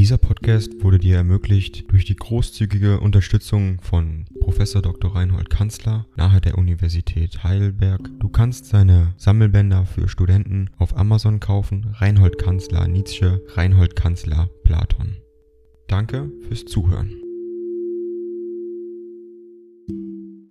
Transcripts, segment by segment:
Dieser Podcast wurde dir ermöglicht durch die großzügige Unterstützung von Professor Dr. Reinhold Kanzler nahe der Universität Heidelberg. Du kannst seine Sammelbänder für Studenten auf Amazon kaufen. Reinhold Kanzler Nietzsche, Reinhold Kanzler Platon. Danke fürs Zuhören.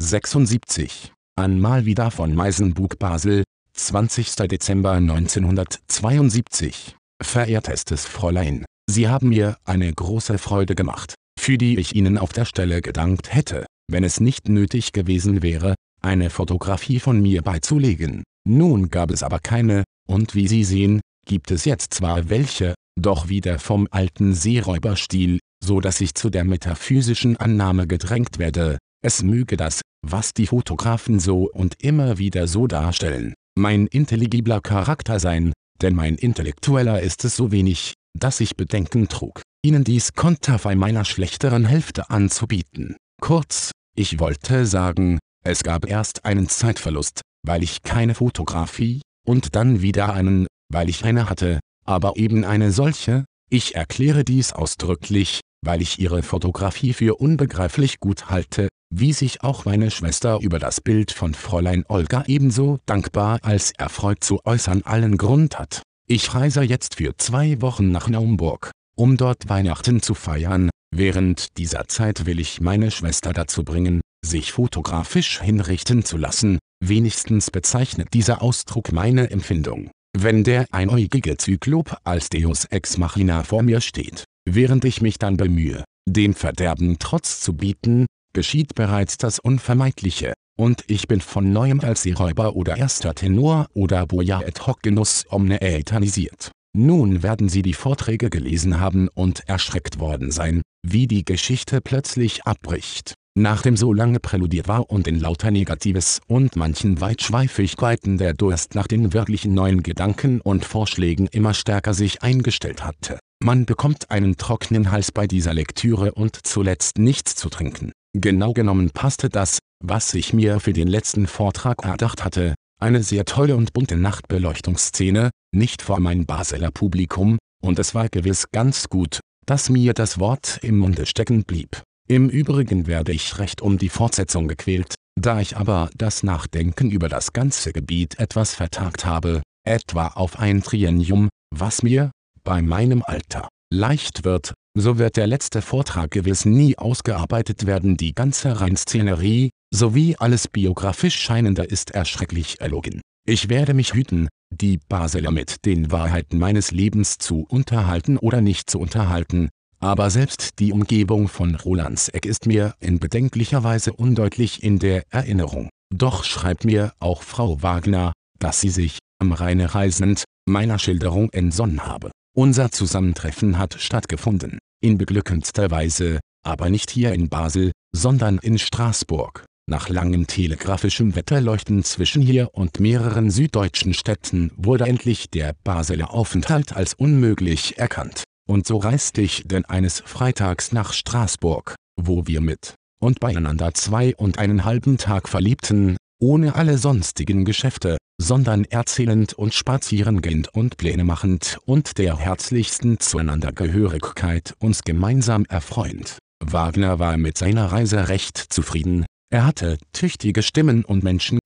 76. Einmal wieder von Meisenbug Basel, 20. Dezember 1972. Verehrtestes Fräulein, Sie haben mir eine große Freude gemacht, für die ich Ihnen auf der Stelle gedankt hätte, wenn es nicht nötig gewesen wäre, eine Fotografie von mir beizulegen. Nun gab es aber keine, und wie Sie sehen, gibt es jetzt zwar welche, doch wieder vom alten Seeräuberstil, so dass ich zu der metaphysischen Annahme gedrängt werde, es möge das, was die Fotografen so und immer wieder so darstellen, mein intelligibler Charakter sein, denn mein Intellektueller ist es so wenig, dass ich Bedenken trug, Ihnen dies Konterfei meiner schlechteren Hälfte anzubieten. Kurz, ich wollte sagen, es gab erst einen Zeitverlust, weil ich keine Fotografie, und dann wieder einen, weil ich eine hatte, aber eben eine solche, ich erkläre dies ausdrücklich, weil ich Ihre Fotografie für unbegreiflich gut halte, wie sich auch meine Schwester über das Bild von Fräulein Olga ebenso dankbar als erfreut zu äußern allen Grund hat. Ich reise jetzt für zwei Wochen nach Naumburg, um dort Weihnachten zu feiern, während dieser Zeit will ich meine Schwester dazu bringen, sich fotografisch hinrichten zu lassen, wenigstens bezeichnet dieser Ausdruck meine Empfindung. Wenn der einäugige Zyklop als Deus Ex Machina vor mir steht, während ich mich dann bemühe, dem Verderben Trotz zu bieten, geschieht bereits das Unvermeidliche, und ich bin von neuem als Seeräuber oder erster Tenor oder Boja et hoc Genuss omne äthanisiert. Nun werden Sie die Vorträge gelesen haben und erschreckt worden sein, wie die Geschichte plötzlich abbricht, nachdem so lange präludiert war und in lauter Negatives und manchen Weitschweifigkeiten der Durst nach den wirklichen neuen Gedanken und Vorschlägen immer stärker sich eingestellt hatte. Man bekommt einen trockenen Hals bei dieser Lektüre und zuletzt nichts zu trinken. Genau genommen passte das, was ich mir für den letzten Vortrag erdacht hatte, eine sehr tolle und bunte Nachtbeleuchtungsszene, nicht vor mein Basler Publikum, und es war gewiss ganz gut, dass mir das Wort im Munde stecken blieb. Im Übrigen werde ich recht um die Fortsetzung gequält, da ich aber das Nachdenken über das ganze Gebiet etwas vertagt habe, etwa auf ein Triennium, was mir, bei meinem Alter, leicht wird, so wird der letzte Vortrag gewiss nie ausgearbeitet werden. Die ganze Reinszenerie, sowie alles biografisch Scheinende ist erschrecklich erlogen. Ich werde mich hüten, die Basler mit den Wahrheiten meines Lebens zu unterhalten oder nicht zu unterhalten, aber selbst die Umgebung von Rolandseck ist mir in bedenklicher Weise undeutlich in der Erinnerung. Doch schreibt mir auch Frau Wagner, dass sie sich, am Rheine reisend, meiner Schilderung entsonnen habe. Unser Zusammentreffen hat stattgefunden, in beglückendster Weise, aber nicht hier in Basel, sondern in Straßburg. Nach langem telegrafischem Wetterleuchten zwischen hier und mehreren süddeutschen Städten wurde endlich der Baseler Aufenthalt als unmöglich erkannt. Und so reiste ich denn eines Freitags nach Straßburg, wo wir mit und beieinander zwei und einen halben Tag verliebten, ohne alle sonstigen Geschäfte, sondern erzählend und spazierengehend und Pläne machend und der herzlichsten Zueinandergehörigkeit uns gemeinsam erfreuend. Wagner war mit seiner Reise recht zufrieden, er hatte tüchtige Stimmen und Menschen.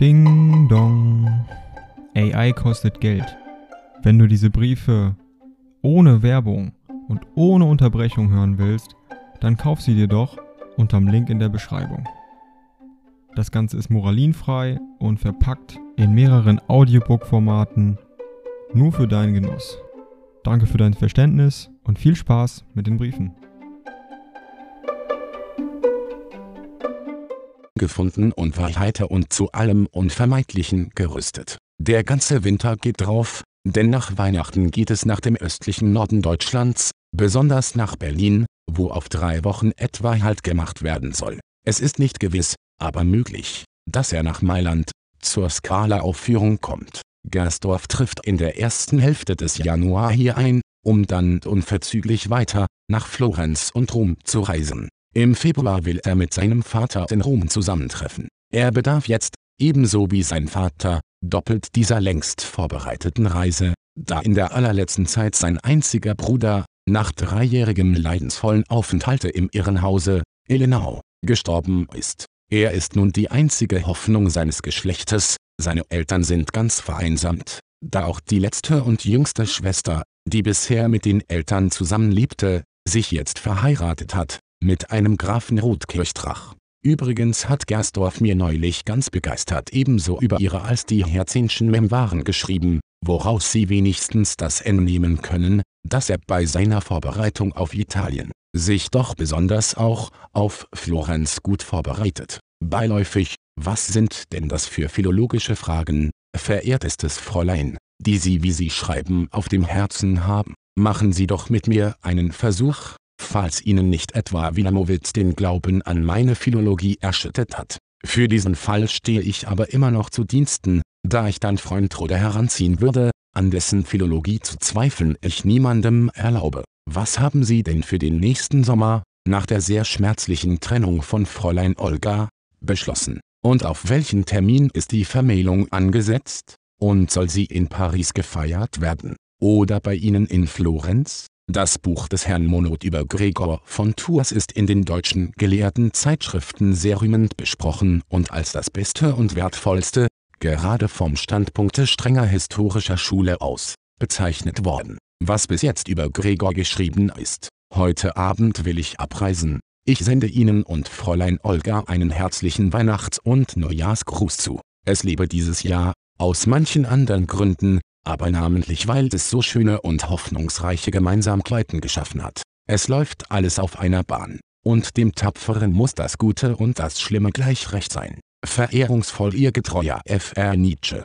Ding dong. AI kostet Geld. Wenn du diese Briefe ohne Werbung und ohne Unterbrechung hören willst, dann kauf sie dir doch unterm Link in der Beschreibung. Das Ganze ist moralinfrei und verpackt in mehreren Audiobook-Formaten nur für deinen Genuss. Danke für dein Verständnis und viel Spaß mit den Briefen. gefunden und war heiter und zu allem Unvermeidlichen gerüstet. Der ganze Winter geht drauf, denn nach Weihnachten geht es nach dem östlichen Norden Deutschlands, besonders nach Berlin, wo auf drei Wochen etwa Halt gemacht werden soll. Es ist nicht gewiss, aber möglich, dass er nach Mailand zur Skala-Aufführung kommt. Gersdorf trifft in der ersten Hälfte des Januar hier ein, um dann unverzüglich weiter nach Florenz und Rom zu reisen. Im Februar will er mit seinem Vater in Rom zusammentreffen. Er bedarf jetzt, ebenso wie sein Vater, doppelt dieser längst vorbereiteten Reise, da in der allerletzten Zeit sein einziger Bruder, nach dreijährigem leidensvollen Aufenthalte im Irrenhause, Illenau, gestorben ist. Er ist nun die einzige Hoffnung seines Geschlechtes, seine Eltern sind ganz vereinsamt, da auch die letzte und jüngste Schwester, die bisher mit den Eltern zusammenlebte, sich jetzt verheiratet hat, mit einem Grafen Rotkirchtrach. Übrigens hat Gersdorf mir neulich ganz begeistert ebenso über ihre als die Herzinschen Memoiren geschrieben, woraus Sie wenigstens das entnehmen können, dass er bei seiner Vorbereitung auf Italien sich doch besonders auch auf Florenz gut vorbereitet. Beiläufig, was sind denn das für philologische Fragen, verehrtestes Fräulein, die Sie wie Sie schreiben auf dem Herzen haben? Machen Sie doch mit mir einen Versuch, falls Ihnen nicht etwa Wilamowitz den Glauben an meine Philologie erschüttert hat. Für diesen Fall stehe ich aber immer noch zu Diensten, da ich dann Freund Rode heranziehen würde, an dessen Philologie zu zweifeln ich niemandem erlaube. Was haben Sie denn für den nächsten Sommer, nach der sehr schmerzlichen Trennung von Fräulein Olga, beschlossen? Und auf welchen Termin ist die Vermählung angesetzt? Und soll sie in Paris gefeiert werden? Oder bei Ihnen in Florenz? Das Buch des Herrn Monod über Gregor von Tours ist in den deutschen gelehrten Zeitschriften sehr rühmend besprochen und als das beste und wertvollste, gerade vom Standpunkte strenger historischer Schule aus, bezeichnet worden. Was bis jetzt über Gregor geschrieben ist. Heute Abend will ich abreisen. Ich sende Ihnen und Fräulein Olga einen herzlichen Weihnachts- und Neujahrsgruß zu. Es lebe dieses Jahr, aus manchen anderen Gründen, aber namentlich weil es so schöne und hoffnungsreiche Gemeinsamkeiten geschaffen hat. Es läuft alles auf einer Bahn, und dem Tapferen muss das Gute und das Schlimme gleich recht sein. Verehrungsvoll Ihr getreuer F.R. Nietzsche